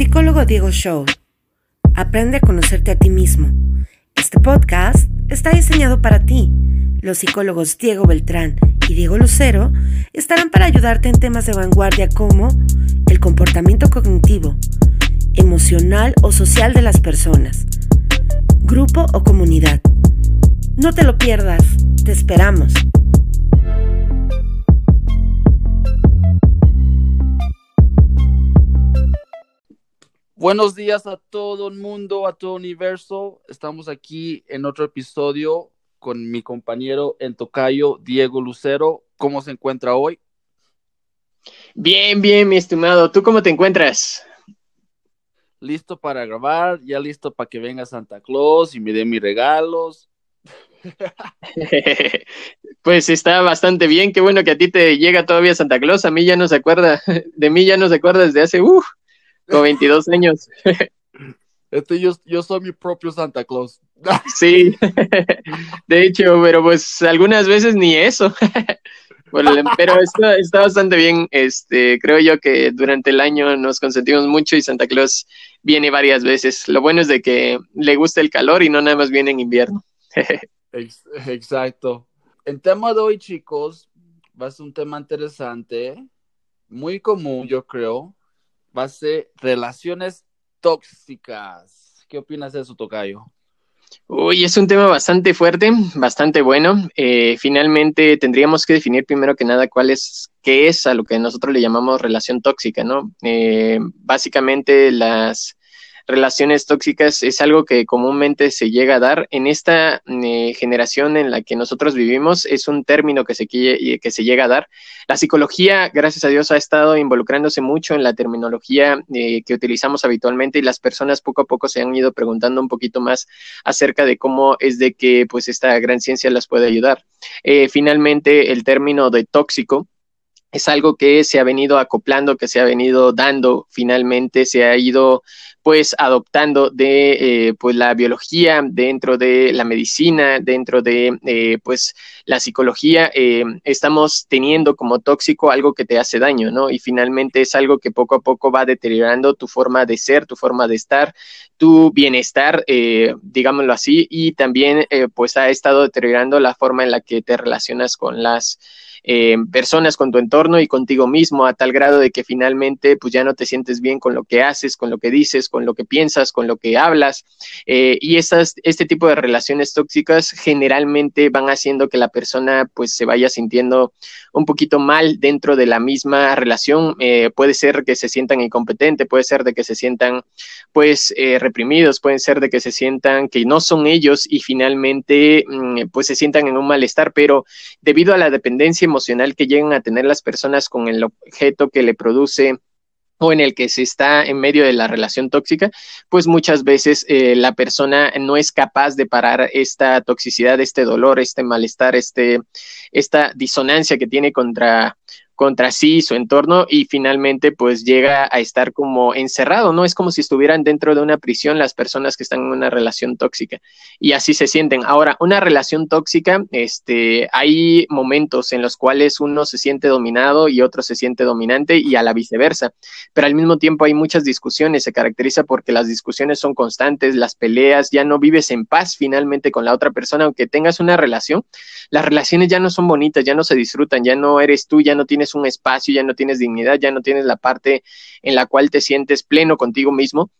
Psicólogo Diego Show. Aprende a conocerte a ti mismo. Este podcast está diseñado para ti. Los psicólogos Diego Beltrán y Diego Lucero estarán para ayudarte en temas de vanguardia como el comportamiento cognitivo, emocional o social de las personas, grupo o comunidad. No te lo pierdas, te esperamos. Buenos días a todo el mundo, a todo el universo. Estamos aquí en otro episodio con mi compañero en tocayo, Diego Lucero. ¿Cómo se encuentra hoy? Bien, bien, mi estimado. ¿Tú cómo te encuentras? Listo para grabar, ya listo para que venga Santa Claus y me dé mis regalos. pues está bastante bien, qué bueno que a ti te llega todavía Santa Claus, a mí ya no se acuerda, de mí ya no se acuerda desde hace, uh, con 22 años. Este, yo, yo soy mi propio Santa Claus. Sí, de hecho, pero pues algunas veces ni eso. pero está, está bastante bien. Este, creo yo que durante el año nos consentimos mucho y Santa Claus viene varias veces. Lo bueno es de que le gusta el calor y no nada más viene en invierno. Exacto. El tema de hoy, chicos, va a ser un tema interesante, muy común, yo creo, va a ser relaciones tóxicas. ¿Qué opinas de eso, Tocayo? Uy, es un tema bastante fuerte, bastante bueno. Eh, finalmente tendríamos que definir primero que nada cuál es, qué es a lo que nosotros le llamamos relación tóxica, ¿no? Eh, básicamente las relaciones tóxicas es algo que comúnmente se llega a dar. En esta eh, generación en la que nosotros vivimos es un término que se, que se llega a dar. La psicología, gracias a Dios, ha estado involucrándose mucho en la terminología eh, que utilizamos habitualmente y las personas poco a poco se han ido preguntando un poquito más acerca de cómo es de que pues esta gran ciencia las puede ayudar. Eh, finalmente, el término de tóxico es algo que se ha venido acoplando, que se ha venido dando, finalmente se ha ido pues adoptando de eh, pues la biología dentro de la medicina dentro de eh, pues la psicología eh, estamos teniendo como tóxico algo que te hace daño no y finalmente es algo que poco a poco va deteriorando tu forma de ser tu forma de estar tu bienestar digámoslo así y también pues ha estado deteriorando la forma en la que te relacionas con las eh, personas, con tu entorno y contigo mismo, a tal grado de que finalmente pues ya no te sientes bien con lo que haces, con lo que dices, con lo que piensas, con lo que hablas. Eh, y estas, este tipo de relaciones tóxicas generalmente van haciendo que la persona pues se vaya sintiendo un poquito mal dentro de la misma relación. Eh, puede ser que se sientan incompetentes, puede ser de que se sientan pues reprimidos, pueden ser de que se sientan que no son ellos y finalmente mm, pues se sientan en un malestar, pero debido a la dependencia emocional que llegan a tener las personas con el objeto que le produce o en el que se está en medio de la relación tóxica, pues muchas veces eh, la persona no es capaz de parar esta toxicidad, este dolor, este malestar, este, esta disonancia que tiene contra, contra sí y su entorno y finalmente pues llega a estar como encerrado, ¿no? Es como si estuvieran dentro de una prisión las personas que están en una relación tóxica y así se sienten. Ahora, una relación tóxica, este, hay momentos en los cuales uno se siente dominado y otro se siente dominante y a la viceversa, pero al mismo tiempo hay muchas discusiones, se caracteriza porque las discusiones son constantes, las peleas, ya no vives en paz finalmente con la otra persona, aunque tengas una relación, las relaciones ya no son bonitas, ya no se disfrutan, ya no eres tú, ya no tienes un espacio, ya no tienes dignidad, ya no tienes la parte en la cual te sientes pleno contigo mismo.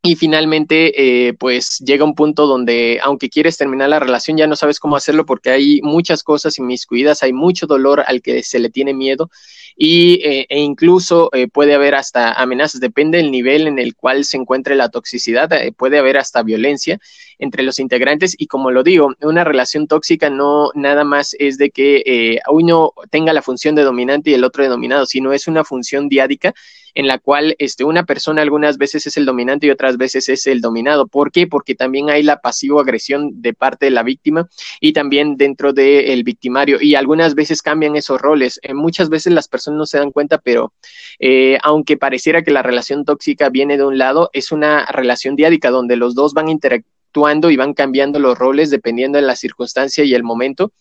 Y finalmente, eh, pues llega un punto donde, aunque quieres terminar la relación, ya no sabes cómo hacerlo porque hay muchas cosas inmiscuidas, hay mucho dolor al que se le tiene miedo y, eh, e incluso eh, puede haber hasta amenazas, depende del nivel en el cual se encuentre la toxicidad, puede haber hasta violencia entre los integrantes y como lo digo, una relación tóxica no nada más es de que eh, uno tenga la función de dominante y el otro de dominado, sino es una función diádica en la cual este, una persona algunas veces es el dominante y otras veces es el dominado. ¿Por qué? Porque también hay la pasivo-agresión de parte de la víctima y también dentro del victimario y algunas veces cambian esos roles. Eh, muchas veces las personas no se dan cuenta, pero eh, aunque pareciera que la relación tóxica viene de un lado, es una relación diádica donde los dos van interactuando y van cambiando los roles dependiendo de la circunstancia y el momento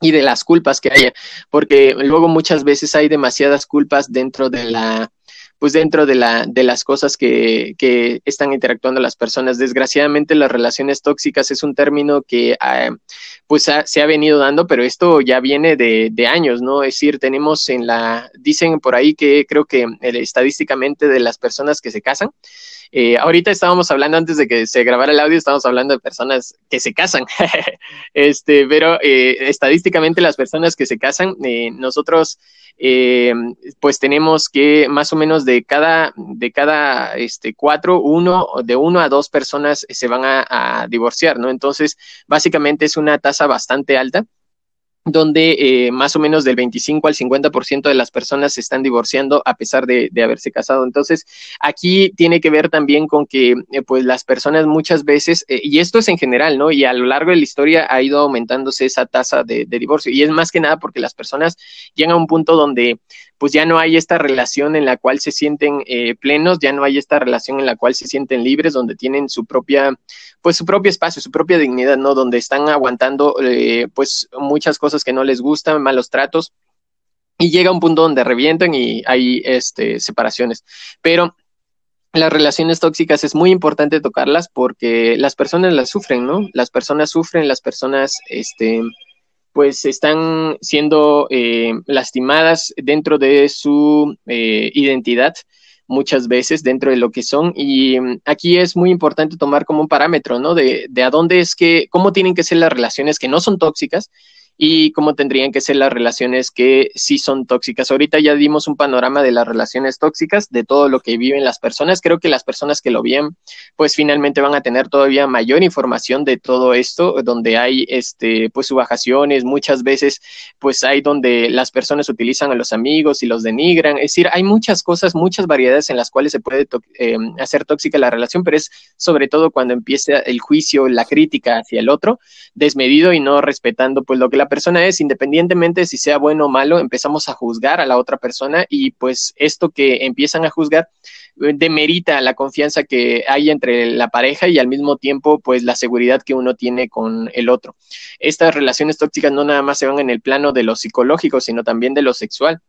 y de las culpas que haya, porque luego muchas veces hay demasiadas culpas dentro de la pues dentro de, la, de las cosas que, que están interactuando las personas. Desgraciadamente las relaciones tóxicas es un término que ah, pues se ha venido dando, pero esto ya viene de, de, años, ¿no? Es decir, tenemos en la, dicen por ahí que creo que eh, estadísticamente de las personas que se casan, eh, ahorita estábamos hablando antes de que se grabara el audio, estábamos hablando de personas que se casan, este, pero eh, estadísticamente las personas que se casan, eh, nosotros pues tenemos que más o menos de cada, de cada este, cuatro, uno, de uno a dos personas se van a divorciar, ¿no? Entonces, básicamente es una tasa bastante alta donde eh, más o menos del 25 al 50% de las personas se están divorciando a pesar de, haberse casado. Entonces, aquí tiene que ver también con que, eh, pues, las personas muchas veces, eh, y esto es en general, ¿no? Y a lo largo de la historia ha ido aumentándose esa tasa de, de divorcio. Y es más que nada porque las personas llegan a un punto donde pues ya no hay esta relación en la cual se sienten eh, plenos, ya no hay esta relación en la cual se sienten libres, donde tienen su propia, pues su propio espacio, su propia dignidad, ¿no? Donde están aguantando, eh, pues muchas cosas que no les gustan, malos tratos, y llega un punto donde revientan y hay este, separaciones. Pero las relaciones tóxicas es muy importante tocarlas porque las personas las sufren, ¿no? Las personas sufren, las personas, este, pues están siendo eh, lastimadas dentro de su eh, identidad muchas veces dentro de lo que son y mm, aquí es muy importante tomar como un parámetro, ¿no? De, de a dónde es que, cómo tienen que ser las relaciones que no son tóxicas y cómo tendrían que ser las relaciones que sí son tóxicas. Ahorita ya dimos un panorama de las relaciones tóxicas, de todo lo que viven las personas. Creo que las personas que lo viven, pues finalmente van a tener todavía mayor información de todo esto, donde hay este, pues subajaciones, muchas veces, pues hay donde las personas utilizan a los amigos y los denigran. Es decir, hay muchas cosas, muchas variedades en las cuales se puede eh, hacer tóxica la relación, pero es sobre todo cuando empieza el juicio, la crítica hacia el otro, desmedido y no respetando pues lo que la persona es, independientemente si sea bueno o malo, empezamos a juzgar a la otra persona y pues esto que empiezan a juzgar eh, demerita la confianza que hay entre la pareja y al mismo tiempo pues la seguridad que uno tiene con el otro. Estas relaciones tóxicas no nada más se van en el plano de lo psicológico, sino también de lo sexual.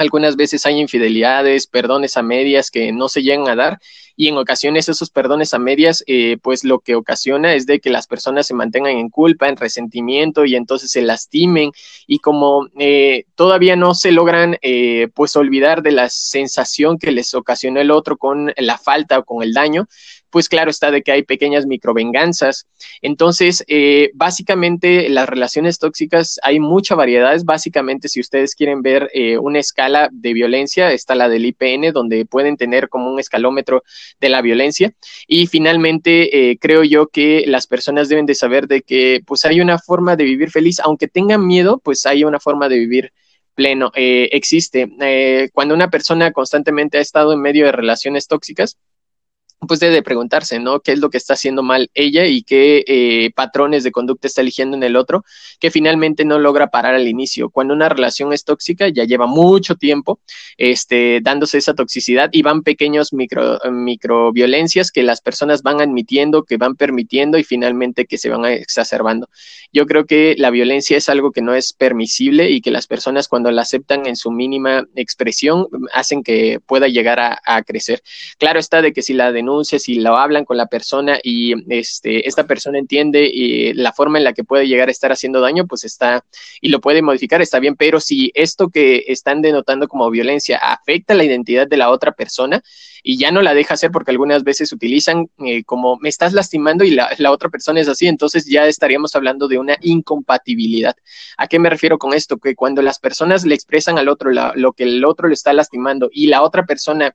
Algunas veces hay infidelidades, perdones a medias que no se llegan a dar y en ocasiones esos perdones a medias, eh, pues lo que ocasiona es de que las personas se mantengan en culpa, en resentimiento y entonces se lastimen y como eh, todavía no se logran eh, pues olvidar de la sensación que les ocasionó el otro con la falta o con el daño, pues claro está de que hay pequeñas microvenganzas. Entonces, eh, básicamente las relaciones tóxicas hay mucha variedad. Básicamente, si ustedes quieren ver eh, una escala de violencia, está la del IPN, donde pueden tener como un escalómetro de la violencia. Y finalmente, eh, creo yo que las personas deben de saber de que pues hay una forma de vivir feliz, aunque tengan miedo, pues hay una forma de vivir pleno. existe. cuando una persona constantemente ha estado en medio de relaciones tóxicas, pues debe preguntarse, ¿no? ¿Qué es lo que está haciendo mal ella y qué eh, patrones de conducta está eligiendo en el otro que finalmente no logra parar al inicio? Cuando una relación es tóxica, ya lleva mucho tiempo este, dándose esa toxicidad y van pequeños micro, microviolencias que las personas van admitiendo, que van permitiendo y finalmente que se van exacerbando. Yo creo que la violencia es algo que no es permisible y que las personas cuando la aceptan en su mínima expresión hacen que pueda llegar a, a crecer. Claro está de que si la denuncia si lo hablan con la persona y este, esta persona entiende y la forma en la que puede llegar a estar haciendo daño, pues está y lo puede modificar, está bien, pero si esto que están denotando como violencia afecta la identidad de la otra persona y ya no la deja hacer porque algunas veces utilizan eh, como me estás lastimando y la, la, otra persona es así, entonces ya estaríamos hablando de una incompatibilidad. ¿A qué me refiero con esto? Que cuando las personas le expresan al otro lo que el otro le está lastimando y la otra persona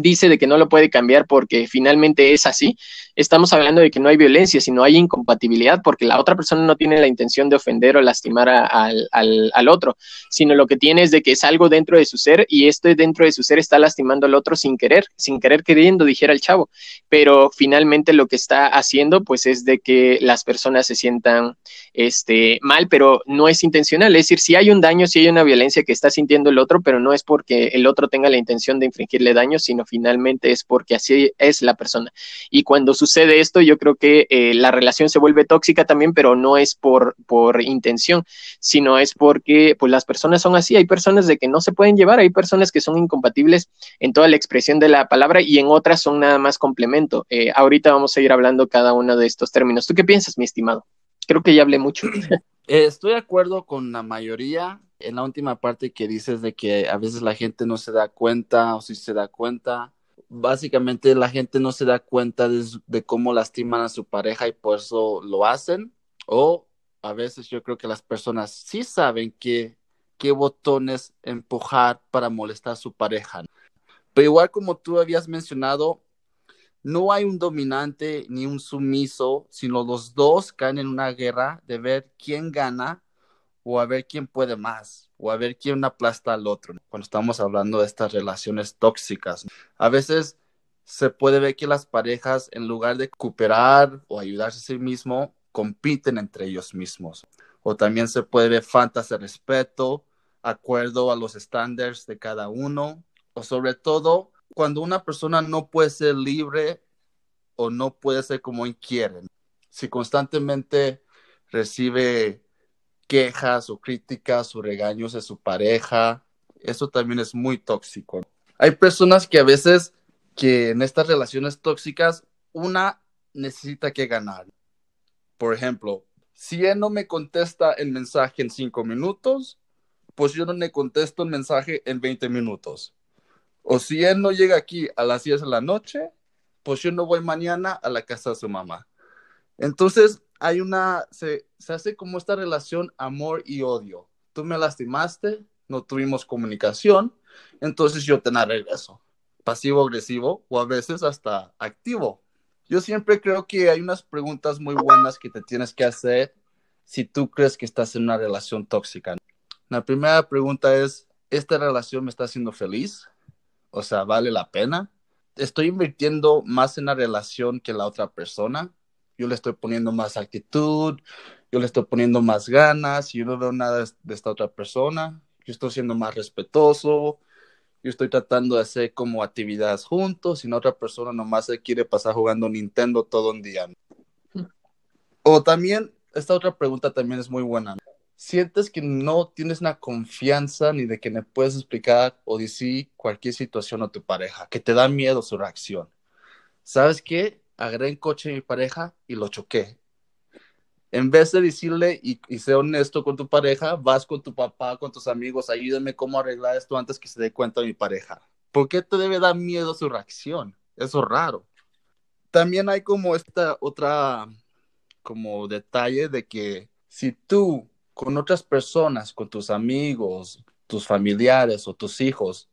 dice de que no lo puede cambiar porque finalmente es así, estamos hablando de que no hay violencia, sino hay incompatibilidad porque la otra persona no tiene la intención de ofender o lastimar al, al, otro, sino lo que tiene es de que es algo dentro de su ser y esto dentro de su ser está lastimando al otro sin querer, sin querer queriendo, dijera el chavo, pero finalmente lo que está haciendo pues es de que las personas se sientan este, mal, pero no es intencional, es decir, si hay un daño, si hay una violencia que está sintiendo el otro, pero no es porque el otro tenga la intención de infringirle daño, sino finalmente es porque así es la persona. Y cuando sucede esto, yo creo que eh, la relación se vuelve tóxica también, pero no es por, por intención, sino es porque pues las personas son así, hay personas de que no se pueden llevar, hay personas que son incompatibles en toda la expresión de la palabra y en otras son nada más complemento. Eh, ahorita vamos a ir hablando cada uno de estos términos. ¿Tú qué piensas, mi estimado? Creo que ya hablé mucho. Eh, estoy de acuerdo con la mayoría en la última parte que dices de que a veces la gente no se da cuenta o si se da cuenta, básicamente la gente no se da cuenta de, cómo lastiman a su pareja y por eso lo hacen. O a veces yo creo que las personas sí saben qué, qué botones empujar para molestar a su pareja. Pero igual como tú habías mencionado, no hay un dominante ni un sumiso, sino los dos caen en una guerra de ver quién gana o a ver quién puede más o a ver quién aplasta al otro. Cuando estamos hablando de estas relaciones tóxicas, a veces se puede ver que las parejas, en lugar de cooperar o ayudarse a sí mismo, compiten entre ellos mismos. O también se puede ver faltas de respeto, acuerdo a los estándares de cada uno, o sobre todo cuando una persona no puede ser libre o no puede ser como él quiere. Si constantemente recibe quejas o críticas o regaños de su pareja, eso también es muy tóxico. Hay personas que a veces que en estas relaciones tóxicas una necesita que ganar. Por ejemplo, si él no me contesta el mensaje en cinco minutos, pues yo no le contesto el mensaje en 20 minutos. O si él no llega aquí a las 10 de la noche, pues yo no voy mañana a la casa de su mamá. Entonces, hay una, se, se hace como esta relación amor y odio. Tú me lastimaste, no tuvimos comunicación, entonces yo te la regreso. Pasivo, agresivo o a veces hasta activo. Yo siempre creo que hay unas preguntas muy buenas que te tienes que hacer si tú crees que estás en una relación tóxica. La primera pregunta es, ¿esta relación me está haciendo feliz? O sea, ¿vale la pena? Estoy invirtiendo más en la relación que la otra persona. Yo le estoy poniendo más actitud, yo le estoy poniendo más ganas, y yo no veo nada de esta otra persona. Yo estoy siendo más respetuoso, yo estoy tratando de hacer como actividades juntos y la otra persona nomás se quiere pasar jugando Nintendo todo un día. O también, esta otra pregunta también es muy buena sientes que no tienes una confianza ni de que me puedes explicar o decir cualquier situación a tu pareja, que te da miedo su reacción. ¿Sabes qué? Agarré en coche a mi pareja y lo choqué. En vez de decirle y, y ser honesto con tu pareja, vas con tu papá, con tus amigos, ayúdame cómo arreglar esto antes que se dé cuenta mi pareja. ¿Por qué te debe dar miedo su reacción? Eso es raro. También hay como esta otra como detalle de que si tú con otras personas, con tus amigos, tus familiares o tus hijos,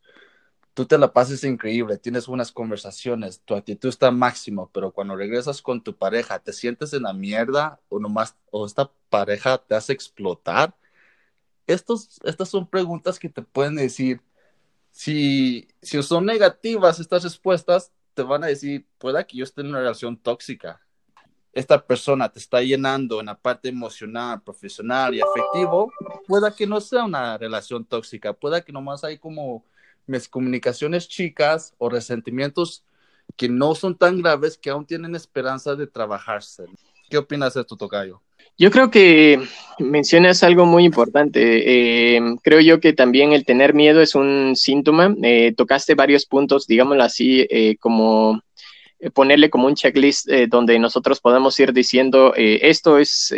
tú te la pases increíble, tienes buenas conversaciones, tu actitud está máximo, pero cuando regresas con tu pareja, te sientes en la mierda o nomás, o esta pareja te hace explotar. Estos, estas son preguntas que te pueden decir, si, si son negativas estas respuestas, te van a decir, pueda que yo esté en una relación tóxica esta persona te está llenando en la parte emocional, profesional y afectivo, pueda que no sea una relación tóxica, pueda que nomás hay como comunicaciones chicas o resentimientos que no son tan graves que aún tienen esperanza de trabajarse. ¿Qué opinas de esto, Tocayo? Yo creo que mencionas algo muy importante. Eh, creo yo que también el tener miedo es un síntoma. Eh, tocaste varios puntos, digámoslo así, eh, como ponerle como un checklist eh, donde nosotros podamos ir diciendo eh, esto es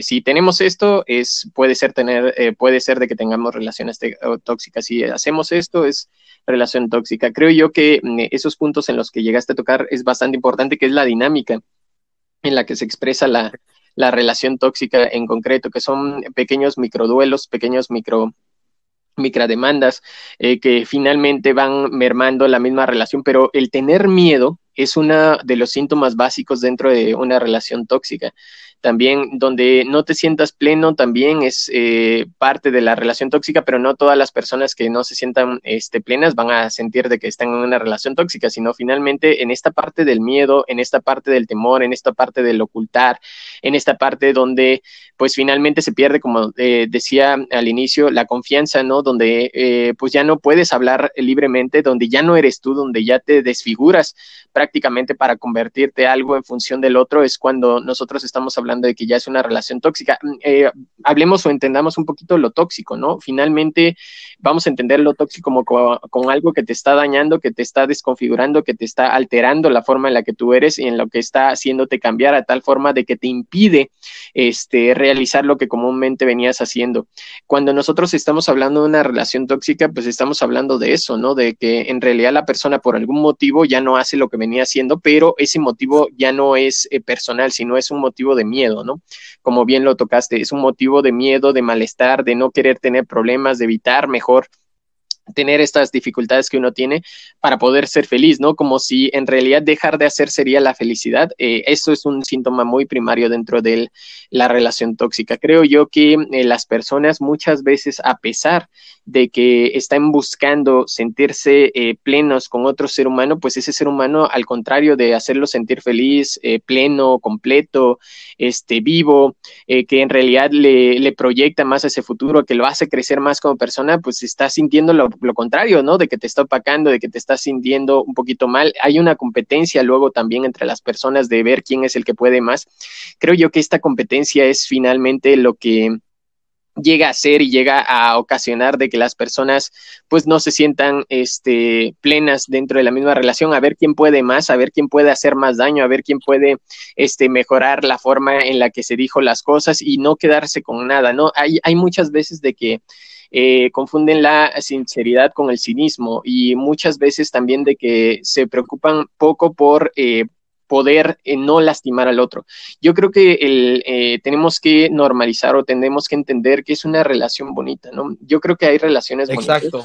si tenemos esto es puede ser tener puede ser de que tengamos relaciones tóxicas. Si hacemos esto es relación tóxica. Creo yo que mm, esos puntos en los que llegaste a tocar es bastante importante que es la dinámica en la que se expresa la, la relación tóxica en concreto que son pequeños microduelos pequeños micro microdemandas eh, que finalmente van mermando la misma relación, pero el tener miedo es uno de los síntomas básicos dentro de una relación tóxica. También donde no te sientas pleno también es eh, parte de la relación tóxica, pero no todas las personas que no se sientan este, plenas van a sentir de que están en una relación tóxica, sino finalmente en esta parte del miedo, en esta parte del temor, en esta parte del ocultar, en esta parte donde pues finalmente se pierde, como eh, decía al inicio, la confianza, ¿no? Donde eh, pues ya no puedes hablar libremente, donde ya no eres tú, donde ya te desfiguras prácticamente para convertirte algo en función del otro, es cuando nosotros estamos hablando de que ya es una relación tóxica. Mm, eh, hablemos o entendamos un poquito lo tóxico, ¿no? Finalmente vamos a entender lo tóxico como, como, algo que te está dañando, que te está desconfigurando, que te está alterando la forma en la que tú eres y en lo que está haciéndote cambiar a tal forma de que te impide este, realizar lo que comúnmente venías haciendo. Cuando nosotros estamos hablando de una relación tóxica, pues estamos hablando de eso, ¿no? De que en realidad la persona por algún motivo ya no hace lo que venía haciendo, pero ese motivo ya no es eh, personal, sino es un motivo de miedo, ¿no? Como bien lo tocaste, es un motivo de miedo, de malestar, de no querer tener problemas, de evitar mejor tener estas dificultades que uno tiene para poder ser feliz, ¿no? Como si en realidad dejar de hacer sería la felicidad. Eh, eso es un síntoma muy primario dentro de la relación tóxica. Creo yo que eh, las personas muchas veces, a pesar de que están buscando sentirse eh, plenos con otro ser humano, pues ese ser humano, al contrario de hacerlo sentir feliz, pleno, completo, este, vivo, que en realidad le, le proyecta más a ese futuro, que lo hace crecer más como persona, pues está sintiendo lo lo contrario, ¿no? De que te está opacando, de que te estás sintiendo un poquito mal. Hay una competencia luego también entre las personas de ver quién es el que puede más. Creo yo que esta competencia es finalmente lo que llega a ser y llega a ocasionar de que las personas pues no se sientan este plenas dentro de la misma relación a ver quién puede más a ver quién puede hacer más daño a ver quién puede este mejorar la forma en la que se dijo las cosas y no quedarse con nada no hay hay muchas veces de que eh, confunden la sinceridad con el cinismo y muchas veces también de que se preocupan poco por eh, poder eh, no lastimar al otro. Yo creo que el, tenemos que normalizar o tenemos que entender que es una relación bonita, ¿no? Yo creo que hay relaciones Exacto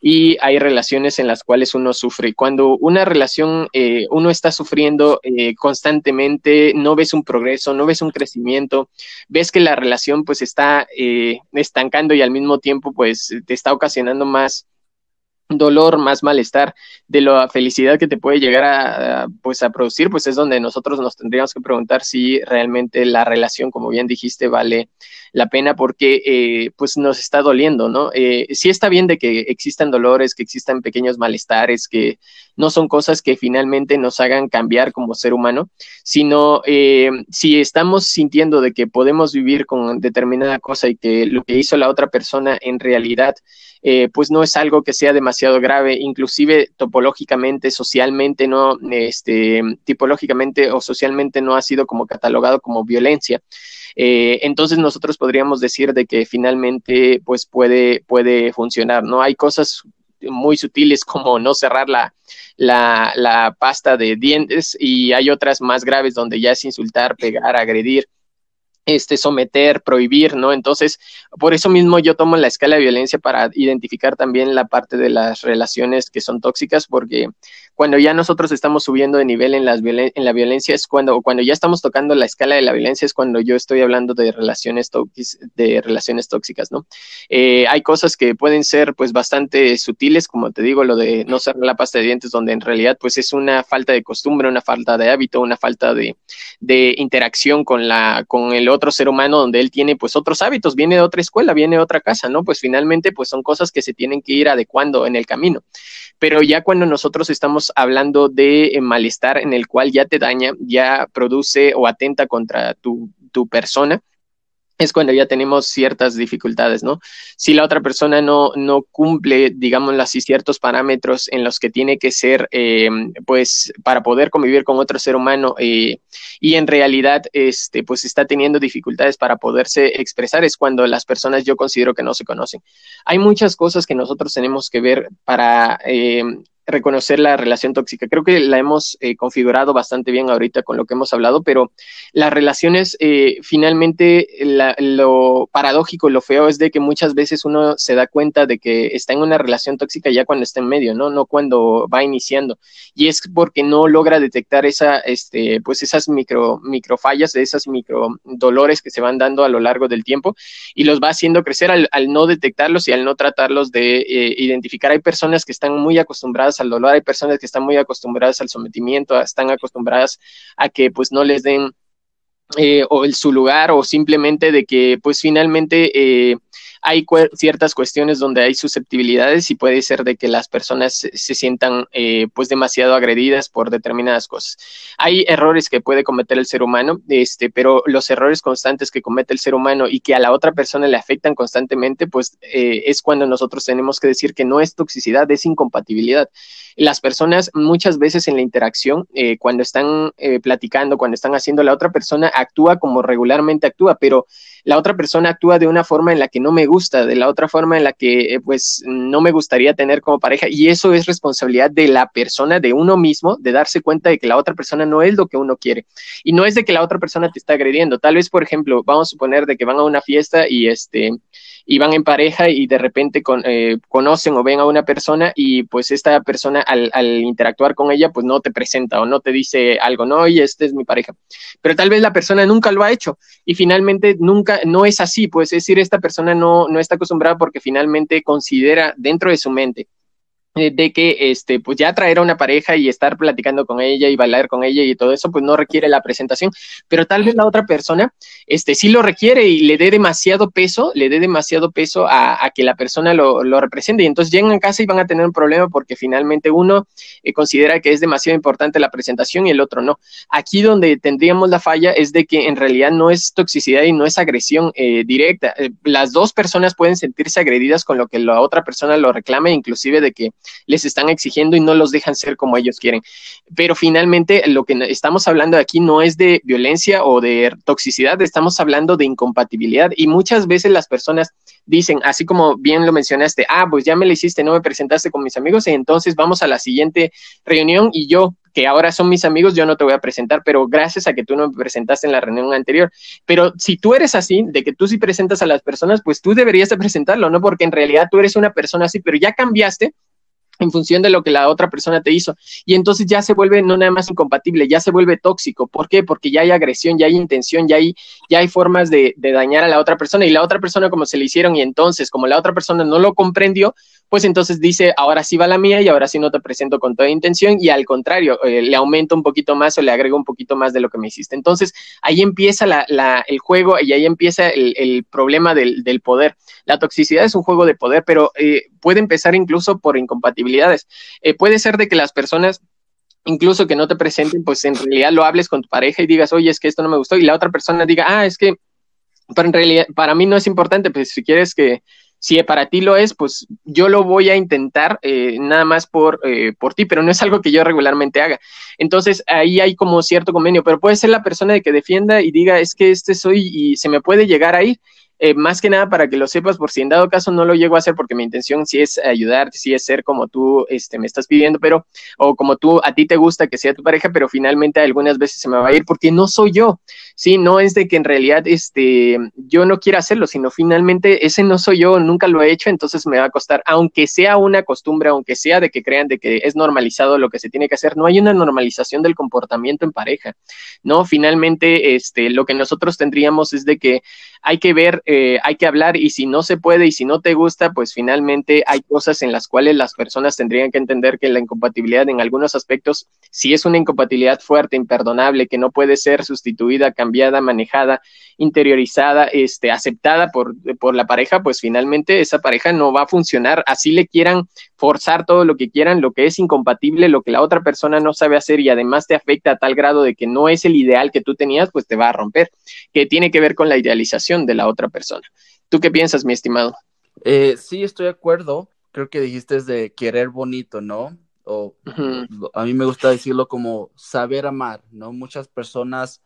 y hay relaciones en las cuales uno sufre. Cuando una relación, eh, uno está sufriendo eh, constantemente, no ves un progreso, no ves un crecimiento, ves que la relación pues está eh, estancando y al mismo tiempo pues te está ocasionando más dolor, más malestar de la felicidad que te puede llegar a, pues a producir, pues es donde nosotros nos tendríamos que preguntar si realmente la relación, como bien dijiste, vale la pena porque eh, pues nos está doliendo, ¿no? Eh, sí está bien de que existan dolores, que existan pequeños malestares, que no son cosas que finalmente nos hagan cambiar como ser humano, sino eh, si estamos sintiendo de que podemos vivir con determinada cosa y que lo que hizo la otra persona en realidad eh, pues no es algo que sea demasiado grave, inclusive topológicamente, socialmente, no, este, tipológicamente o socialmente no ha sido como catalogado como violencia. Eh, entonces nosotros podríamos decir de que finalmente pues puede, puede funcionar, ¿no? Hay cosas muy sutiles como no cerrar la, la, la, pasta de dientes y hay otras más graves donde ya es insultar, pegar, agredir este, someter, prohibir, ¿no? Entonces, por eso mismo yo tomo la escala de violencia para identificar también la parte de las relaciones que son tóxicas, porque cuando ya nosotros estamos subiendo de nivel en, las en la violencia es cuando, cuando ya estamos tocando la escala de la violencia es cuando yo estoy hablando de relaciones, de relaciones tóxicas, ¿no? Eh, hay cosas que pueden ser pues bastante sutiles, como te digo, lo de no cerrar la pasta de dientes, donde en realidad pues es una falta de costumbre, una falta de hábito, una falta de, de interacción con, la, con el otro ser humano, donde él tiene pues otros hábitos, viene de otra escuela, viene de otra casa, ¿no? Pues finalmente pues son cosas que se tienen que ir adecuando en el camino. Pero ya cuando nosotros estamos hablando de eh, malestar en el cual ya te daña, ya produce o atenta contra tu, tu persona, es cuando ya tenemos ciertas dificultades, ¿no? Si la otra persona no, no cumple, digámoslo así, ciertos parámetros en los que tiene que ser, eh, pues, para poder convivir con otro ser humano eh, y en realidad, este, pues, está teniendo dificultades para poderse expresar, es cuando las personas yo considero que no se conocen. Hay muchas cosas que nosotros tenemos que ver para reconocer la relación tóxica. Creo que la hemos eh, configurado bastante bien ahorita con lo que hemos hablado, pero las relaciones, eh, finalmente, lo paradójico, lo feo es de que muchas veces uno se da cuenta de que está en una relación tóxica ya cuando está en medio, ¿no? No cuando va iniciando. Y es porque no logra detectar esa, este, pues esas micro, microfallas, esas micro dolores que se van dando a lo largo del tiempo y los va haciendo crecer al, no detectarlos y al no tratarlos de eh, identificar. Hay personas que están muy acostumbradas al dolor, hay personas que están muy acostumbradas al sometimiento, están acostumbradas a que pues no les den eh, o el, su lugar o simplemente de que pues finalmente eh, hay ciertas cuestiones donde hay susceptibilidades y puede ser de que las personas se, sientan eh, pues demasiado agredidas por determinadas cosas. Hay errores que puede cometer el ser humano, este, pero los errores constantes que comete el ser humano y que a la otra persona le afectan constantemente, pues eh, es cuando nosotros tenemos que decir que no es toxicidad, es incompatibilidad las personas muchas veces en la interacción, eh, cuando están platicando, cuando están haciendo, la otra persona actúa como regularmente actúa, pero la otra persona actúa de una forma en la que no me gusta, de la otra forma en la que eh, pues no me gustaría tener como pareja y eso es responsabilidad de la persona, de uno mismo, de darse cuenta de que la otra persona no es lo que uno quiere y no es de que la otra persona te está agrediendo. Tal vez, por ejemplo, vamos a suponer de que van a una fiesta y este y van en pareja y de repente eh, conocen o ven a una persona y pues esta persona al, interactuar con ella pues no te presenta o no te dice algo, no, y este es mi pareja. Pero tal vez la persona nunca lo ha hecho y finalmente nunca, no es así, pues es decir, esta persona no, no está acostumbrada porque finalmente considera dentro de su mente de que este pues ya traer a una pareja y estar platicando con ella y bailar con ella y todo eso pues no requiere la presentación. Pero tal vez la otra persona este sí lo requiere y le dé demasiado peso le dé demasiado peso a, que la persona lo, lo, represente. Y entonces llegan a casa y van a tener un problema porque finalmente uno eh, considera que es demasiado importante la presentación y el otro no. Aquí donde tendríamos la falla es de que en realidad no es toxicidad y no es agresión eh, directa. Las dos personas pueden sentirse agredidas con lo que la otra persona lo reclame inclusive de que les están exigiendo y no los dejan ser como ellos quieren. Pero finalmente lo que estamos hablando aquí no es de violencia o de toxicidad, estamos hablando de incompatibilidad y muchas veces las personas dicen, así como bien lo mencionaste, ah, pues ya me lo hiciste, no me presentaste con mis amigos y entonces vamos a la siguiente reunión y yo que ahora son mis amigos, yo no te voy a presentar, pero gracias a que tú no me presentaste en la reunión anterior. Pero si tú eres así, de que tú sí presentas a las personas, pues tú deberías de presentarlo, ¿no? Porque en realidad tú eres una persona así, pero ya cambiaste en función de lo que la otra persona te hizo. Y entonces ya se vuelve no nada más incompatible, ya se vuelve tóxico. ¿Por qué? Porque ya hay agresión, ya hay intención, ya hay, ya hay formas de, de dañar a la otra persona y la otra persona como se le hicieron y entonces como la otra persona no lo comprendió, pues entonces dice, ahora sí va la mía y ahora sí no te presento con toda intención y al contrario, eh, le aumento un poquito más o le agrego un poquito más de lo que me hiciste. Entonces ahí empieza la, la, el juego y ahí empieza el, problema del, del, poder. La toxicidad es un juego de poder, pero eh, puede empezar incluso por incompatibilidades. Eh, puede ser de que las personas incluso que no te presenten, pues en realidad lo hables con tu pareja y digas, oye, es que esto no me gustó, y la otra persona diga, ah, es que pero en realidad para mí no es importante, pues si quieres que, si para ti lo es, pues yo lo voy a intentar eh, nada más por, eh, por ti, pero no es algo que yo regularmente haga. Entonces ahí hay como cierto convenio, pero puede ser la persona de que defienda y diga, es que este soy y se me puede llegar a ir eh, más que nada para que lo sepas, por si en dado caso no lo llego a hacer, porque mi intención sí es ayudarte, sí es ser como tú este, me estás pidiendo, pero, o como tú, a ti te gusta que sea tu pareja, pero finalmente algunas veces se me va a ir porque no soy yo, sí, no es de que en realidad este, yo no quiera hacerlo, sino finalmente ese no soy yo, nunca lo he hecho, entonces me va a costar, aunque sea una costumbre, aunque sea de que crean de que es normalizado lo que se tiene que hacer, no hay una normalización del comportamiento en pareja, ¿no? Finalmente, este, lo que nosotros tendríamos es de que hay que ver eh, hay que hablar y si no se puede y si no te gusta, pues finalmente hay cosas en las cuales las personas tendrían que entender que la incompatibilidad en algunos aspectos, si es una incompatibilidad fuerte, imperdonable, que no puede ser sustituida, cambiada, manejada, interiorizada, este, aceptada por, por la pareja, pues finalmente esa pareja no va a funcionar. Así le quieran forzar todo lo que quieran, lo que es incompatible, lo que la otra persona no sabe hacer y además te afecta a tal grado de que no es el ideal que tú tenías, pues te va a romper, que tiene que ver con la idealización de la otra persona. ¿Tú qué piensas, mi estimado? Eh, sí, estoy de acuerdo. Creo que dijiste de querer bonito, ¿no? O a mí me gusta decirlo como saber amar, ¿no? Muchas personas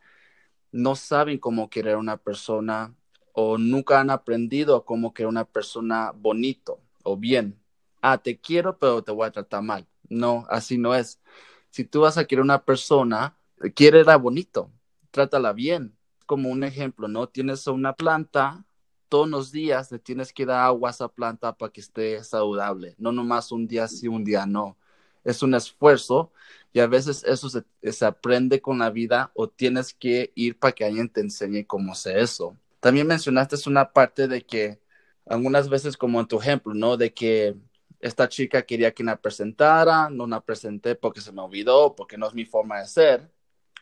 no saben cómo querer a una persona o nunca han aprendido cómo querer a una persona bonito o bien. Ah, te quiero, pero te voy a tratar mal. No, así no es. Si tú vas a querer una persona, quiérela bonito, trátala bien. Como un ejemplo, ¿no? Tienes una planta, todos los días le tienes que dar agua a esa planta para que esté saludable, no nomás un día sí, un día no. Es un esfuerzo y a veces eso se, aprende con la vida o tienes que ir para que alguien te enseñe cómo hacer eso. También mencionaste una parte de que algunas veces, como en tu ejemplo, ¿no? De que esta chica quería que la presentara, no la presenté porque se me olvidó, porque no es mi forma de ser.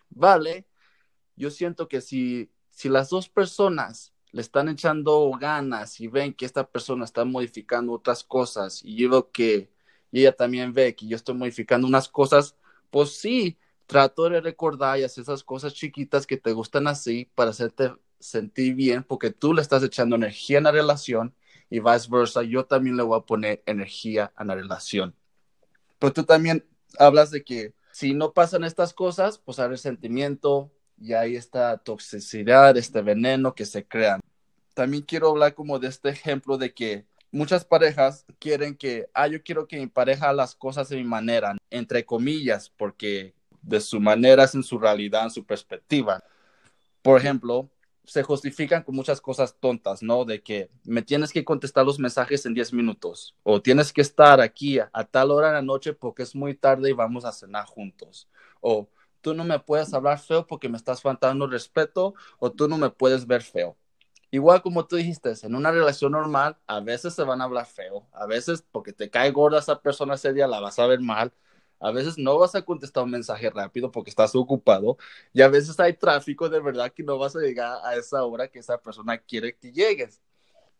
Vale, yo siento que si, si las dos personas le están echando ganas y ven que esta persona está modificando otras cosas y yo que ella también ve que yo estoy modificando unas cosas, pues sí, trato de recordar y hacer esas cosas chiquitas que te gustan así para hacerte sentir bien porque tú le estás echando energía en la relación y viceversa, yo también le voy a poner energía a la relación. Pero tú también hablas de que si no pasan estas cosas, pues hay resentimiento y hay esta toxicidad, este veneno que se crean. También quiero hablar como de este ejemplo de que muchas parejas quieren que, ah, yo quiero que mi pareja las cosas de mi manera, entre comillas, porque de su manera es en su realidad, en su perspectiva. Por ejemplo, se justifican con muchas cosas tontas, ¿no? De que me tienes que contestar los mensajes en 10 minutos o tienes que estar aquí a, tal hora de la noche porque es muy tarde y vamos a cenar juntos. O tú no me puedes hablar feo porque me estás faltando respeto o tú no me puedes ver feo. Igual como tú dijiste, en una relación normal a veces se van a hablar feo, a veces porque te cae gorda esa persona ese día la vas a ver mal, a veces no vas a contestar un mensaje rápido porque estás ocupado y a veces hay tráfico de verdad que no vas a llegar a esa hora que esa persona quiere que llegues.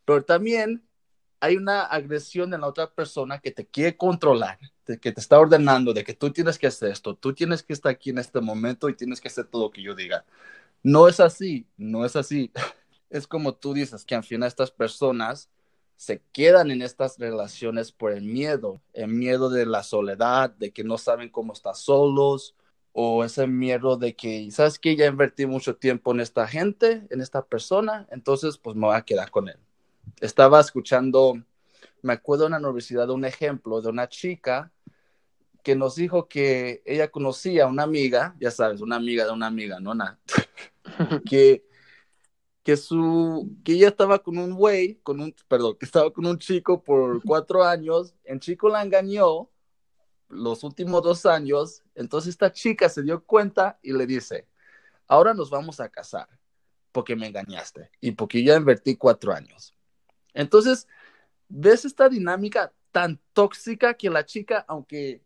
Pero también hay una agresión en la otra persona que te quiere controlar, de que te está ordenando, de que tú tienes que hacer esto, tú tienes que estar aquí en este momento y tienes que hacer todo lo que yo diga. No es así, no es así. Es como tú dices, que al final estas personas se quedan en estas relaciones por el miedo, el miedo de la soledad, de que no saben cómo estar solos, o ese miedo de que, ¿sabes qué? Ya invertí mucho tiempo en esta gente, en esta persona, entonces pues me voy a quedar con él. Estaba escuchando, me acuerdo en la universidad de un ejemplo de una chica que nos dijo que ella conocía a una amiga, ya sabes, una amiga de una amiga, ¿no? Nada. que que su que ella estaba con un güey, con un, perdón, que estaba con un chico por cuatro años, el chico la engañó los últimos dos años, entonces esta chica se dio cuenta y le dice, ahora nos vamos a casar porque me engañaste y porque ya invertí cuatro años. Entonces, ¿ves esta dinámica tan tóxica que la chica, aunque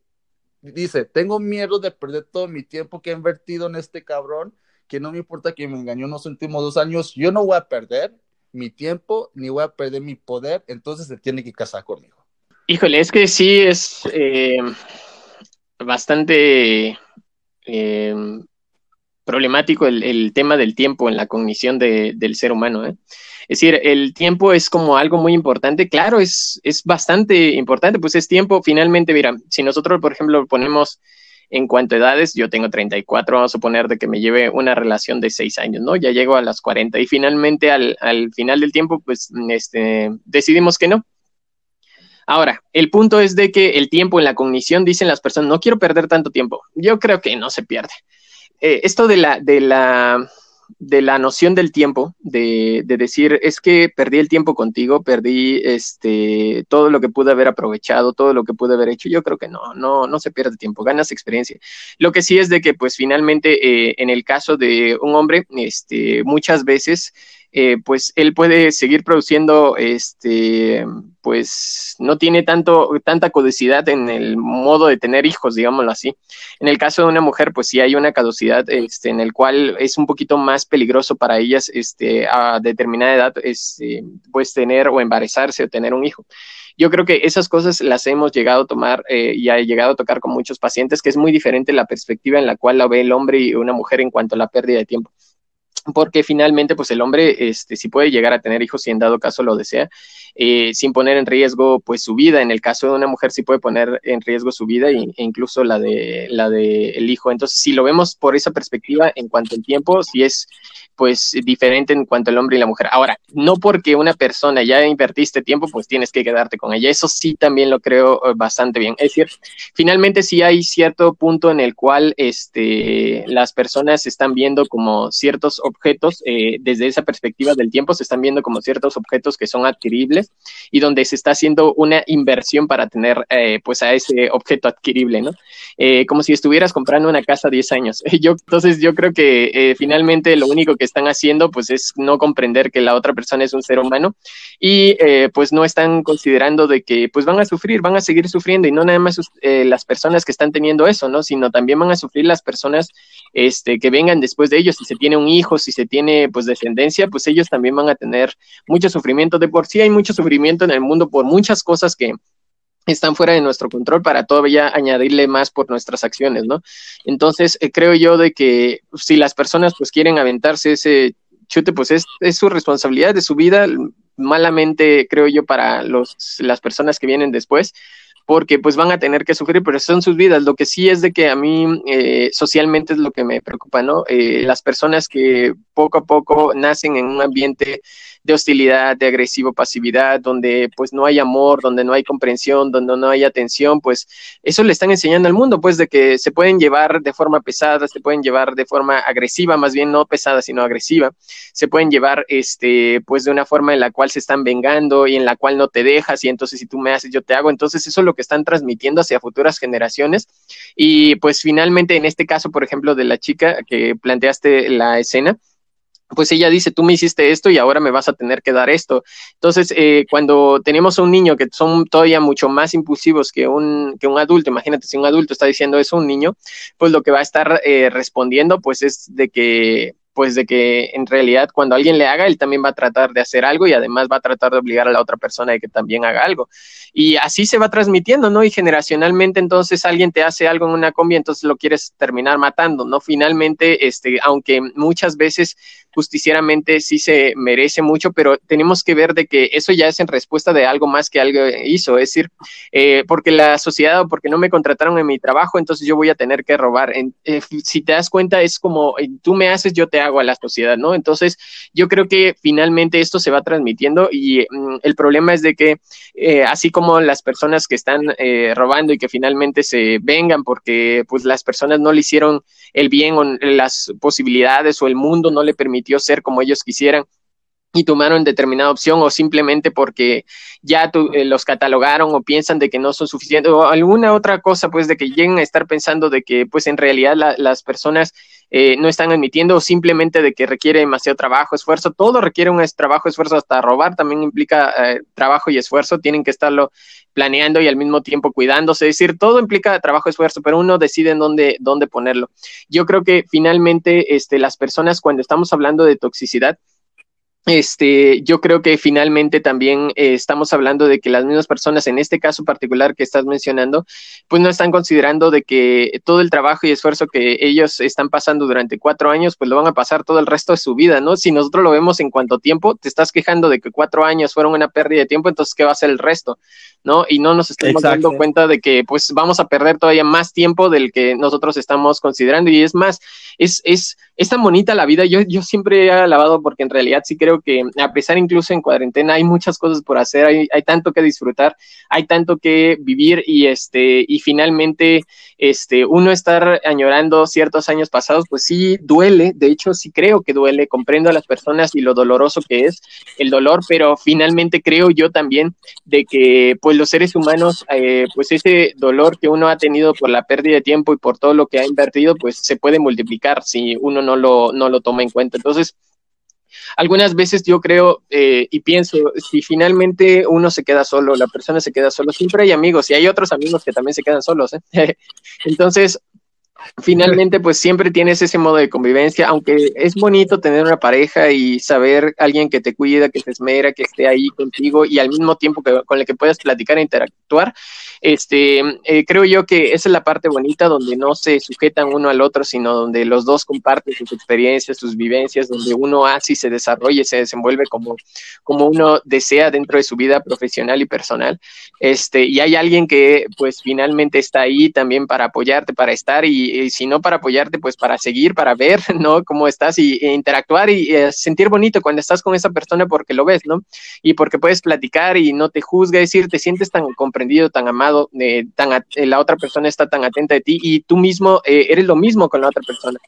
dice, tengo miedo de perder todo mi tiempo que he invertido en este cabrón, que no me importa que me engañó en los últimos dos años, yo no voy a perder mi tiempo ni voy a perder mi poder, entonces se tiene que casar conmigo. Híjole, es que sí es eh, bastante eh, problemático el, tema del tiempo en la cognición del ser humano. ¿eh? Es decir, el tiempo es como algo muy importante. Claro, es, es bastante importante, pues es tiempo. Finalmente, mira, si nosotros, por ejemplo, ponemos en cuanto edades, yo tengo 34, vamos a suponer de que me lleve una relación de 6 años, ¿no? Ya llego a las 40 y finalmente al, final del tiempo, pues este, decidimos que no. Ahora, el punto es de que el tiempo en la cognición, dicen las personas, no quiero perder tanto tiempo. Yo creo que no se pierde. Eh, esto de la, de la de la noción del tiempo, de, de, decir, es que perdí el tiempo contigo, perdí este, todo lo que pude haber aprovechado, todo lo que pude haber hecho, yo creo que no, no, no se pierde tiempo, ganas experiencia. Lo que sí es de que, pues finalmente, eh, en el caso de un hombre, este, muchas veces eh, pues él puede seguir produciendo, este, pues no tiene tanto, tanta codicidad en el modo de tener hijos, digámoslo así. En el caso de una mujer, pues sí hay una caducidad, este, en el cual es un poquito más peligroso para ellas, este, a determinada edad, este, pues tener o embarazarse o tener un hijo. Yo creo que esas cosas las hemos llegado a tomar eh, y ha llegado a tocar con muchos pacientes, que es muy diferente la perspectiva en la cual la ve el hombre y una mujer en cuanto a la pérdida de tiempo porque finalmente pues el hombre este, sí puede llegar a tener hijos si en dado caso lo desea eh, sin poner en riesgo pues su vida. En el caso de una mujer sí puede poner en riesgo su vida e incluso la de la de el hijo. Entonces, si lo vemos por esa perspectiva en cuanto al tiempo, sí es pues diferente en cuanto al hombre y la mujer. Ahora, no porque una persona ya invertiste tiempo, pues tienes que quedarte con ella. Eso sí también lo creo eh, bastante bien. Es decir, finalmente sí hay cierto punto en el cual este, las personas están viendo como ciertos objetos, eh, desde esa perspectiva del tiempo, se están viendo como ciertos objetos que son adquiribles y donde se está haciendo una inversión para tener eh, pues a ese objeto adquirible, ¿no? como si estuvieras comprando una casa 10 años. Yo, entonces yo creo que finalmente lo único que están haciendo pues es no comprender que la otra persona es un ser humano y eh, pues no están considerando de que pues van a sufrir, van a seguir sufriendo y no nada más eh, las personas que están teniendo eso, ¿no? Sino también van a sufrir las personas este, que vengan después de ellos. Si se tiene un hijo, si se tiene pues descendencia, pues ellos también van a tener mucho sufrimiento. De por sí hay mucho sufrimiento en el mundo por muchas cosas que, están fuera de nuestro control para todavía añadirle más por nuestras acciones, ¿no? Entonces, eh, creo yo de que si las personas pues quieren aventarse ese chute, pues es, es su responsabilidad de su vida, malamente creo yo para los, las personas que vienen después, porque pues van a tener que sufrir, pero son sus vidas. Lo que sí es de que a mí eh, socialmente es lo que me preocupa, ¿no? Eh, las personas que poco a poco nacen en un ambiente de hostilidad, de agresivo pasividad, donde pues no hay amor, donde no hay comprensión, donde no hay atención, pues eso le están enseñando al mundo, pues de que se pueden llevar de forma pesada, se pueden llevar de forma agresiva, más bien no pesada, sino agresiva, se pueden llevar este pues de una forma en la cual se están vengando y en la cual no te dejas y entonces si tú me haces yo te hago, entonces eso es lo que están transmitiendo hacia futuras generaciones. Y pues finalmente en este caso, por ejemplo, de la chica que planteaste la escena, pues ella dice, tú me hiciste esto y ahora me vas a tener que dar esto. Entonces, eh, cuando tenemos a un niño que son todavía mucho más impulsivos que un, que un adulto, imagínate si un adulto está diciendo eso a un niño, pues lo que va a estar eh, respondiendo pues es de que pues de que en realidad cuando alguien le haga, él también va a tratar de hacer algo y además va a tratar de obligar a la otra persona de que también haga algo. Y así se va transmitiendo, ¿no? Y generacionalmente entonces alguien te hace algo en una combi, entonces lo quieres terminar matando, ¿no? Finalmente, este, aunque muchas veces justicieramente sí se merece mucho, pero tenemos que ver de que eso ya es en respuesta de algo más que algo hizo, es decir, eh, porque la sociedad o porque no me contrataron en mi trabajo, entonces yo voy a tener que robar. Eh, si te das cuenta, es como eh, tú me haces, yo te hago a la sociedad, ¿no? Entonces, yo creo que finalmente esto se va transmitiendo y mm, el problema es de que así como las personas que están robando y que finalmente se vengan porque pues las personas no le hicieron el bien o las posibilidades o el mundo no le permitió ser como ellos quisieran y tomaron determinada opción o simplemente porque ya eh, los catalogaron o piensan de que no son suficientes o alguna otra cosa pues de que lleguen a estar pensando de que pues en realidad las personas eh, no están admitiendo o simplemente de que requiere demasiado trabajo, esfuerzo, todo requiere un trabajo, esfuerzo, hasta robar también implica eh, trabajo y esfuerzo, tienen que estarlo planeando y al mismo tiempo cuidándose, es decir, todo implica trabajo, esfuerzo, pero uno decide en dónde, dónde ponerlo. Yo creo que finalmente este, las personas cuando estamos hablando de toxicidad, este, yo creo que finalmente también eh, estamos hablando de que las mismas personas, en este caso particular que estás mencionando, pues no están considerando de que todo el trabajo y esfuerzo que ellos están pasando durante cuatro años, pues lo van a pasar todo el resto de su vida, ¿no? Si nosotros lo vemos en cuanto tiempo, te estás quejando de que cuatro años fueron una pérdida de tiempo, entonces, ¿qué va a ser el resto? ¿No? Y no nos estamos dando cuenta de que, pues, vamos a perder todavía más tiempo del que nosotros estamos considerando. Y es más, es, es, es tan bonita la vida. Yo, yo siempre he alabado porque en realidad sí creo que a pesar incluso en cuarentena hay muchas cosas por hacer, hay, hay tanto que disfrutar, hay tanto que vivir y este, y finalmente este, uno estar añorando ciertos años pasados, pues sí duele, de hecho sí creo que duele, comprendo a las personas y lo doloroso que es el dolor, pero finalmente creo yo también de que pues los seres humanos, eh, pues ese dolor que uno ha tenido por la pérdida de tiempo y por todo lo que ha invertido, pues se puede multiplicar si uno no lo, no lo toma en cuenta. Entonces, algunas veces yo creo eh, y pienso, si finalmente uno se queda solo, la persona se queda solo, siempre hay amigos y hay otros amigos que también se quedan solos. ¿eh? Entonces, finalmente pues siempre tienes ese modo de convivencia, aunque es bonito tener una pareja y saber alguien que te cuida, que te esmera, que esté ahí contigo y al mismo tiempo que, con el que puedas platicar e interactuar, este, eh, creo yo que esa es la parte bonita donde no se sujetan uno al otro, sino donde los dos comparten sus experiencias, sus vivencias, donde uno y se desarrolla y se desenvuelve como, como uno desea dentro de su vida profesional y personal. Este, y hay alguien que pues finalmente está ahí también para apoyarte, para estar y, si no para apoyarte, pues para seguir, para ver, ¿no? Cómo estás y, e interactuar y eh, sentir bonito cuando estás con esa persona porque lo ves, ¿no? Y porque puedes platicar y no te juzga, es decir, te sientes tan comprendido, tan amado tan eh, la otra persona está tan atenta de ti y tú mismo eh, eres lo mismo con la otra persona.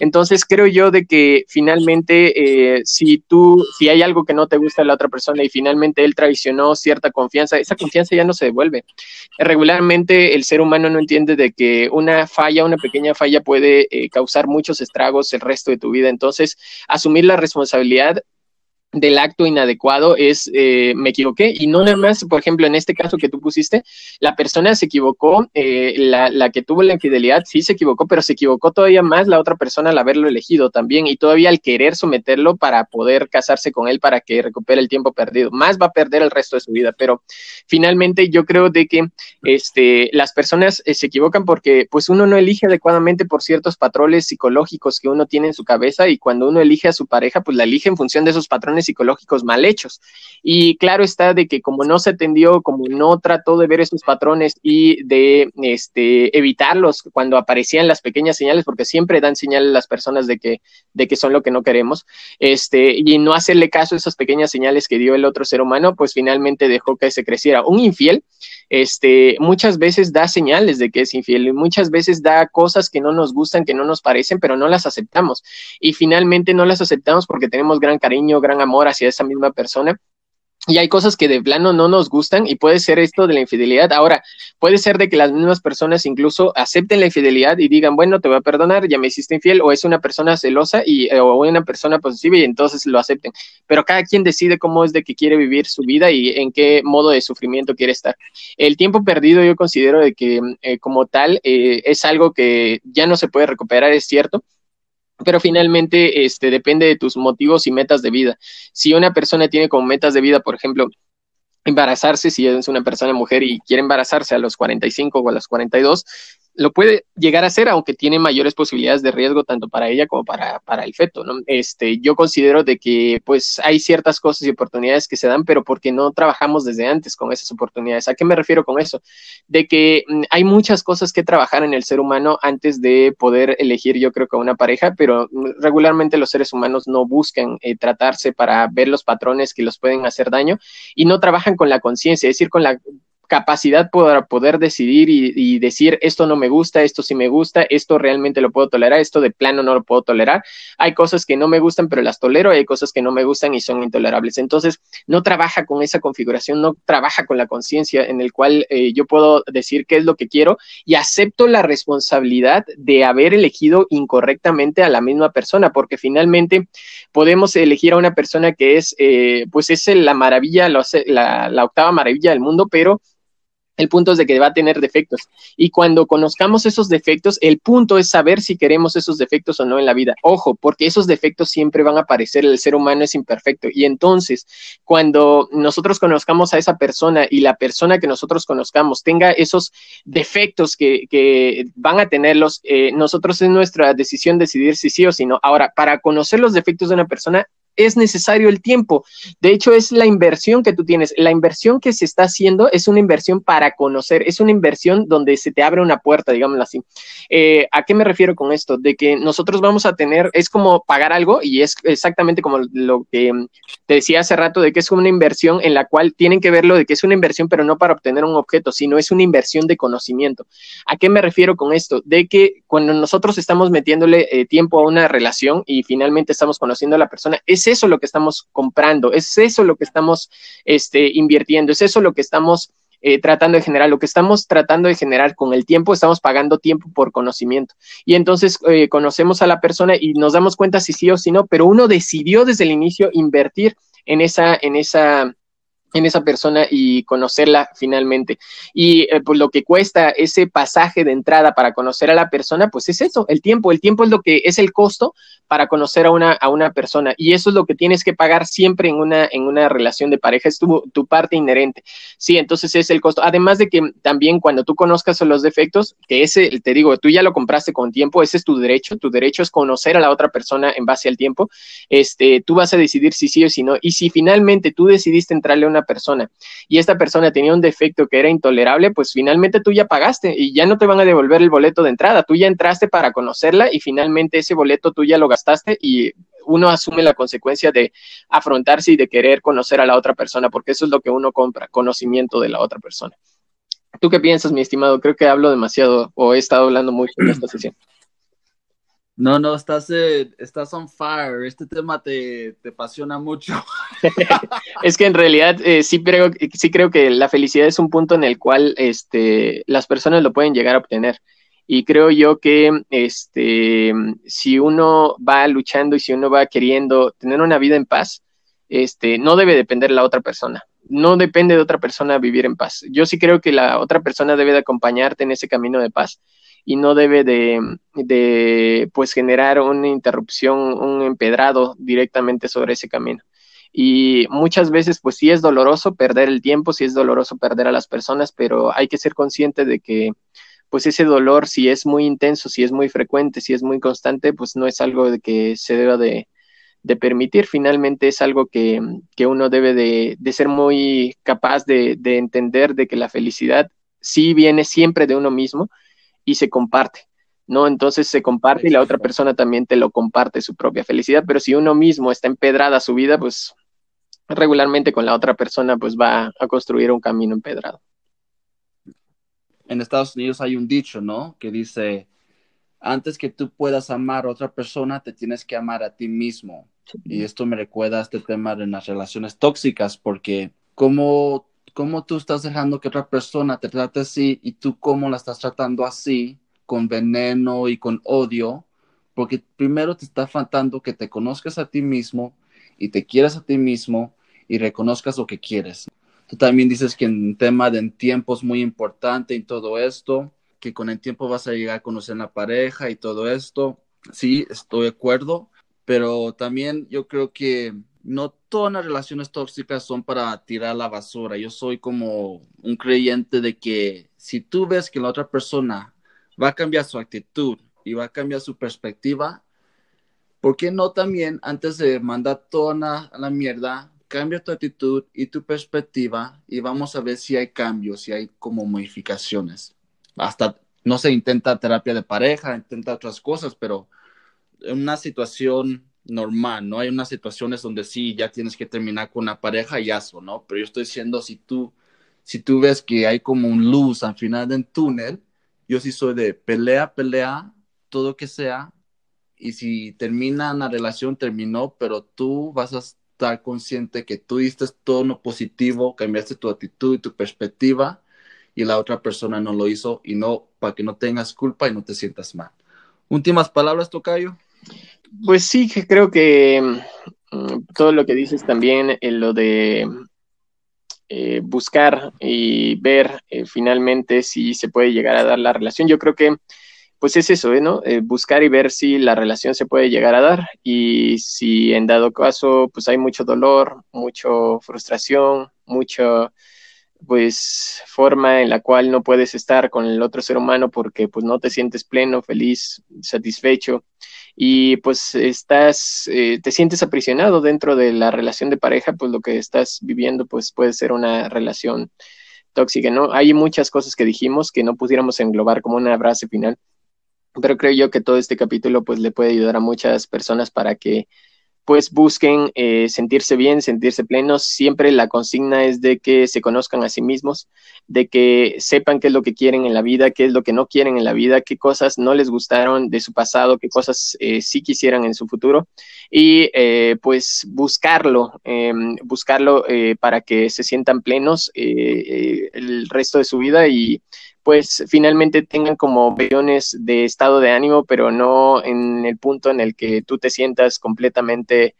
Entonces creo yo de que finalmente eh, si tú, si hay algo que no te gusta de la otra persona y finalmente él traicionó cierta confianza, esa confianza ya no se devuelve. Regularmente el ser humano no entiende de que una falla, una pequeña falla puede causar muchos estragos el resto de tu vida. Entonces asumir la responsabilidad del acto inadecuado es eh, me equivoqué. Y no nada más, por ejemplo, en este caso que tú pusiste, la persona se equivocó, eh, la, la, que tuvo la infidelidad sí se equivocó, pero se equivocó todavía más la otra persona al haberlo elegido también. Y todavía al querer someterlo para poder casarse con él para que recupere el tiempo perdido. Más va a perder el resto de su vida, pero finalmente yo creo de que este, las personas eh, se equivocan porque pues uno no elige adecuadamente por ciertos patrones psicológicos que uno tiene en su cabeza. Y cuando uno elige a su pareja, pues la elige en función de esos patrones psicológicos mal hechos. Y claro está de que como no se atendió, como no trató de ver esos patrones y de este, evitarlos cuando aparecían las pequeñas señales, porque siempre dan señales las personas de que, de que son lo que no queremos, este, y no hacerle caso a esas pequeñas señales que dio el otro ser humano, pues finalmente dejó que se creciera. Un infiel este, muchas veces da señales de que es infiel y muchas veces da cosas que no nos gustan, que no nos parecen, pero no las aceptamos. Y finalmente no las aceptamos porque tenemos gran cariño, gran amor hacia esa misma persona y hay cosas que de plano no nos gustan y puede ser esto de la infidelidad. Ahora, puede ser de que las mismas personas incluso acepten la infidelidad y digan, bueno, te voy a perdonar, ya me hiciste infiel, o es una persona celosa y, eh, o una persona posesiva y entonces lo acepten. Pero cada quien decide cómo es de que quiere vivir su vida y en qué modo de sufrimiento quiere estar. El tiempo perdido yo considero de que eh, como tal eh, es algo que ya no se puede recuperar, es cierto pero finalmente este, depende de tus motivos y metas de vida. Si una persona tiene como metas de vida, por ejemplo, embarazarse, si es una persona mujer y quiere embarazarse a los 45 o a los 42, lo puede llegar a hacer, aunque tiene mayores posibilidades de riesgo tanto para ella como para, para el feto, ¿no? Este, yo considero de que pues hay ciertas cosas y oportunidades que se dan, pero porque no trabajamos desde antes con esas oportunidades. ¿A qué me refiero con eso? De que mm, hay muchas cosas que trabajar en el ser humano antes de poder elegir, yo creo que una pareja, pero mm, regularmente los seres humanos no buscan eh, tratarse para ver los patrones que los pueden hacer daño y no trabajan con la conciencia, es decir, con la capacidad para poder decidir y, decir esto no me gusta, esto sí me gusta, esto realmente lo puedo tolerar, esto de plano no lo puedo tolerar. Hay cosas que no me gustan, pero las tolero, hay cosas que no me gustan y son intolerables. Entonces, no trabaja con esa configuración, no trabaja con la conciencia en el cual eh, yo puedo decir qué es lo que quiero y acepto la responsabilidad de haber elegido incorrectamente a la misma persona, porque finalmente podemos elegir a una persona que es, eh, pues es la maravilla, la, la octava maravilla del mundo, pero el punto es de que va a tener defectos. Y cuando conozcamos esos defectos, el punto es saber si queremos esos defectos o no en la vida. Ojo, porque esos defectos siempre van a aparecer. El ser humano es imperfecto. Y entonces, cuando nosotros conozcamos a esa persona y la persona que nosotros conozcamos tenga esos defectos que, que van a tenerlos, eh, nosotros es nuestra decisión decidir si sí o si no. Ahora, para conocer los defectos de una persona, es necesario el tiempo. De hecho, es la inversión que tú tienes. La inversión que se está haciendo es una inversión para conocer, es una inversión donde se te abre una puerta, digámoslo así. Eh, ¿A qué me refiero con esto? De que nosotros vamos a tener, es como pagar algo y es exactamente como lo que te decía hace rato, de que es una inversión en la cual tienen que verlo de que es una inversión, pero no para obtener un objeto, sino es una inversión de conocimiento. ¿A qué me refiero con esto? De que cuando nosotros estamos metiéndole eh, tiempo a una relación y finalmente estamos conociendo a la persona, es es eso lo que estamos comprando, es eso lo que estamos este, invirtiendo, es eso lo que estamos eh, tratando de generar, lo que estamos tratando de generar con el tiempo, estamos pagando tiempo por conocimiento. Y entonces eh, conocemos a la persona y nos damos cuenta si sí o si no, pero uno decidió desde el inicio invertir en esa, en esa en esa persona y conocerla finalmente. Y eh, pues lo que cuesta ese pasaje de entrada para conocer a la persona, pues es eso, el tiempo. El tiempo es lo que es el costo para conocer a una, a una persona. Y eso es lo que tienes que pagar siempre en una, en una relación de pareja, es tu, tu parte inherente. Sí, entonces es el costo. Además de que también cuando tú conozcas los defectos, que ese, te digo, tú ya lo compraste con tiempo, ese es tu derecho. Tu derecho es conocer a la otra persona en base al tiempo. Este, tú vas a decidir si sí o si no. Y si finalmente tú decidiste entrarle a una persona y esta persona tenía un defecto que era intolerable, pues finalmente tú ya pagaste y ya no te van a devolver el boleto de entrada. Tú ya entraste para conocerla y finalmente ese boleto tú ya lo gastaste y uno asume la consecuencia de afrontarse y de querer conocer a la otra persona, porque eso es lo que uno compra, conocimiento de la otra persona. ¿Tú qué piensas, mi estimado? Creo que hablo demasiado o he estado hablando mucho en esta sesión. No, no, estás, eh, estás on fire. Este tema te, te apasiona mucho. es que en realidad eh, sí, creo, sí creo que la felicidad es un punto en el cual este, las personas lo pueden llegar a obtener. Y creo yo que este, si uno va luchando y si uno va queriendo tener una vida en paz, este, no debe depender de la otra persona. No depende de otra persona vivir en paz. Yo sí creo que la otra persona debe de acompañarte en ese camino de paz y no debe de, pues generar una interrupción, un empedrado directamente sobre ese camino. Y muchas veces, pues sí es doloroso perder el tiempo, sí es doloroso perder a las personas, pero hay que ser consciente de que, pues ese dolor, si es muy intenso, si es muy frecuente, si es muy constante, pues no es algo de que se deba de, permitir. Finalmente es algo que, uno debe de, de, ser muy capaz de, de entender de que la felicidad sí viene siempre de uno mismo y se comparte, ¿no? Entonces se comparte y la otra persona también te lo comparte su propia felicidad, pero si uno mismo está empedrada su vida, pues regularmente con la otra persona pues va a construir un camino empedrado. En Estados Unidos hay un dicho, ¿no? Que dice, antes que tú puedas amar a otra persona, te tienes que amar a ti mismo. Y esto me recuerda a este tema de las relaciones tóxicas, porque como cómo tú estás dejando que otra persona te trate así y tú cómo la estás tratando así, con veneno y con odio, porque primero te está faltando que te conozcas a ti mismo y te quieras a ti mismo y reconozcas lo que quieres. Tú también dices que en tema de tiempo es muy importante y todo esto, que con el tiempo vas a llegar a conocer la pareja y todo esto. Sí, estoy de acuerdo, pero también yo creo que no todas las relaciones tóxicas son para tirar la basura. Yo soy como un creyente de que si tú ves que la otra persona va a cambiar su actitud y va a cambiar su perspectiva, ¿por qué no también antes de mandar toda a la mierda, cambia tu actitud y tu perspectiva y vamos a ver si hay cambios, si hay como modificaciones? Hasta, no se intenta terapia de pareja, intenta otras cosas, pero en una situación normal, ¿no? Hay unas situaciones donde sí, ya tienes que terminar con una pareja y eso, ¿no? Pero yo estoy diciendo, si tú, si tú ves que hay como un luz al final del túnel, yo sí soy de pelea, pelea, todo que sea, y si termina la relación, terminó, pero tú vas a estar consciente que tú diste todo lo positivo, cambiaste tu actitud y tu perspectiva, y la otra persona no lo hizo, y no, para que no tengas culpa y no te sientas mal. Últimas palabras, Tocayo. Pues sí, creo que mm, todo lo que dices también, en lo de eh, buscar y ver eh, finalmente si se puede llegar a dar la relación, yo creo que pues es eso, ¿eh, ¿no? buscar y ver si la relación se puede llegar a dar y si en dado caso pues hay mucho dolor, mucha frustración, mucha pues forma en la cual no puedes estar con el otro ser humano porque pues no te sientes pleno, feliz, satisfecho y pues estás, eh, te sientes aprisionado dentro de la relación de pareja, pues lo que estás viviendo pues puede ser una relación tóxica, ¿no? Hay muchas cosas que dijimos que no pudiéramos englobar como una frase final, pero creo yo que todo este capítulo pues le puede ayudar a muchas personas para que pues busquen eh, sentirse bien, sentirse plenos. Siempre la consigna es de que se conozcan a sí mismos, de que sepan qué es lo que quieren en la vida, qué es lo que no quieren en la vida, qué cosas no les gustaron de su pasado, qué cosas eh, sí quisieran en su futuro y eh, pues buscarlo, em, buscarlo para que se sientan plenos el resto de su vida y pues finalmente tengan como billones de estado de ánimo, pero no en el punto en el que tú te sientas completamente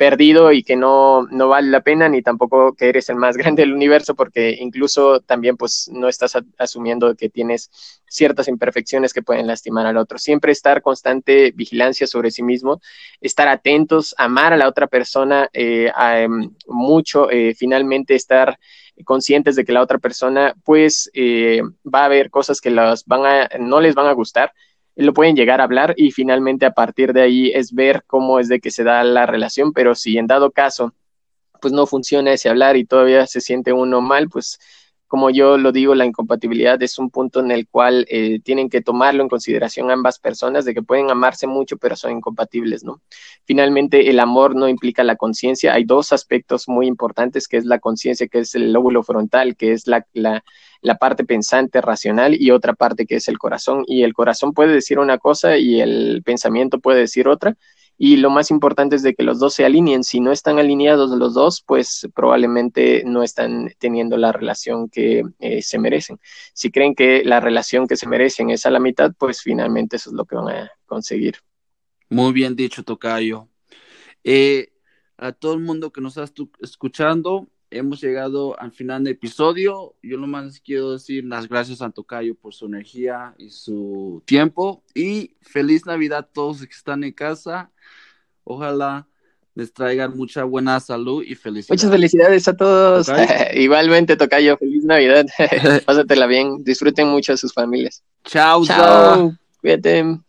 perdido y que no, no vale la pena, ni tampoco que eres el más grande del universo, porque incluso también pues no estás asumiendo que tienes ciertas imperfecciones que pueden lastimar al otro. Siempre estar constante vigilancia sobre sí mismo, estar atentos, amar a la otra persona eh, em, mucho, eh, finalmente estar conscientes de que la otra persona pues eh, va a haber cosas que las van a, no les van a gustar, lo pueden llegar a hablar y finalmente a partir de ahí es ver cómo es de que se da la relación, pero si en dado caso pues no funciona ese hablar y todavía se siente uno mal, pues como yo lo digo, la incompatibilidad es un punto en el cual eh, tienen que tomarlo en consideración ambas personas, de que pueden amarse mucho, pero son incompatibles, ¿no? Finalmente, el amor no implica la conciencia. Hay dos aspectos muy importantes, que es la conciencia, que es el lóbulo frontal, que es la, la, la parte pensante, racional, y otra parte que es el corazón. Y el corazón puede decir una cosa y el pensamiento puede decir otra y lo más importante es de que los dos se alineen. Si no están alineados los dos, pues probablemente no están teniendo la relación que eh, se merecen. Si creen que la relación que se merecen es a la mitad, pues finalmente eso es lo que van a conseguir. Muy bien dicho, Tocayo. Eh, a todo el mundo que nos está escuchando, hemos llegado al final del episodio. Yo nomás quiero decir las gracias a Tocayo por su energía y su tiempo. Y feliz Navidad a todos los que están en casa. Ojalá les traigan mucha buena salud y felicidad. Muchas felicidades a todos. Igualmente, Tocayo, feliz Navidad. Pásatela bien. Disfruten mucho a sus familias. Chao. Chao. Cuídate.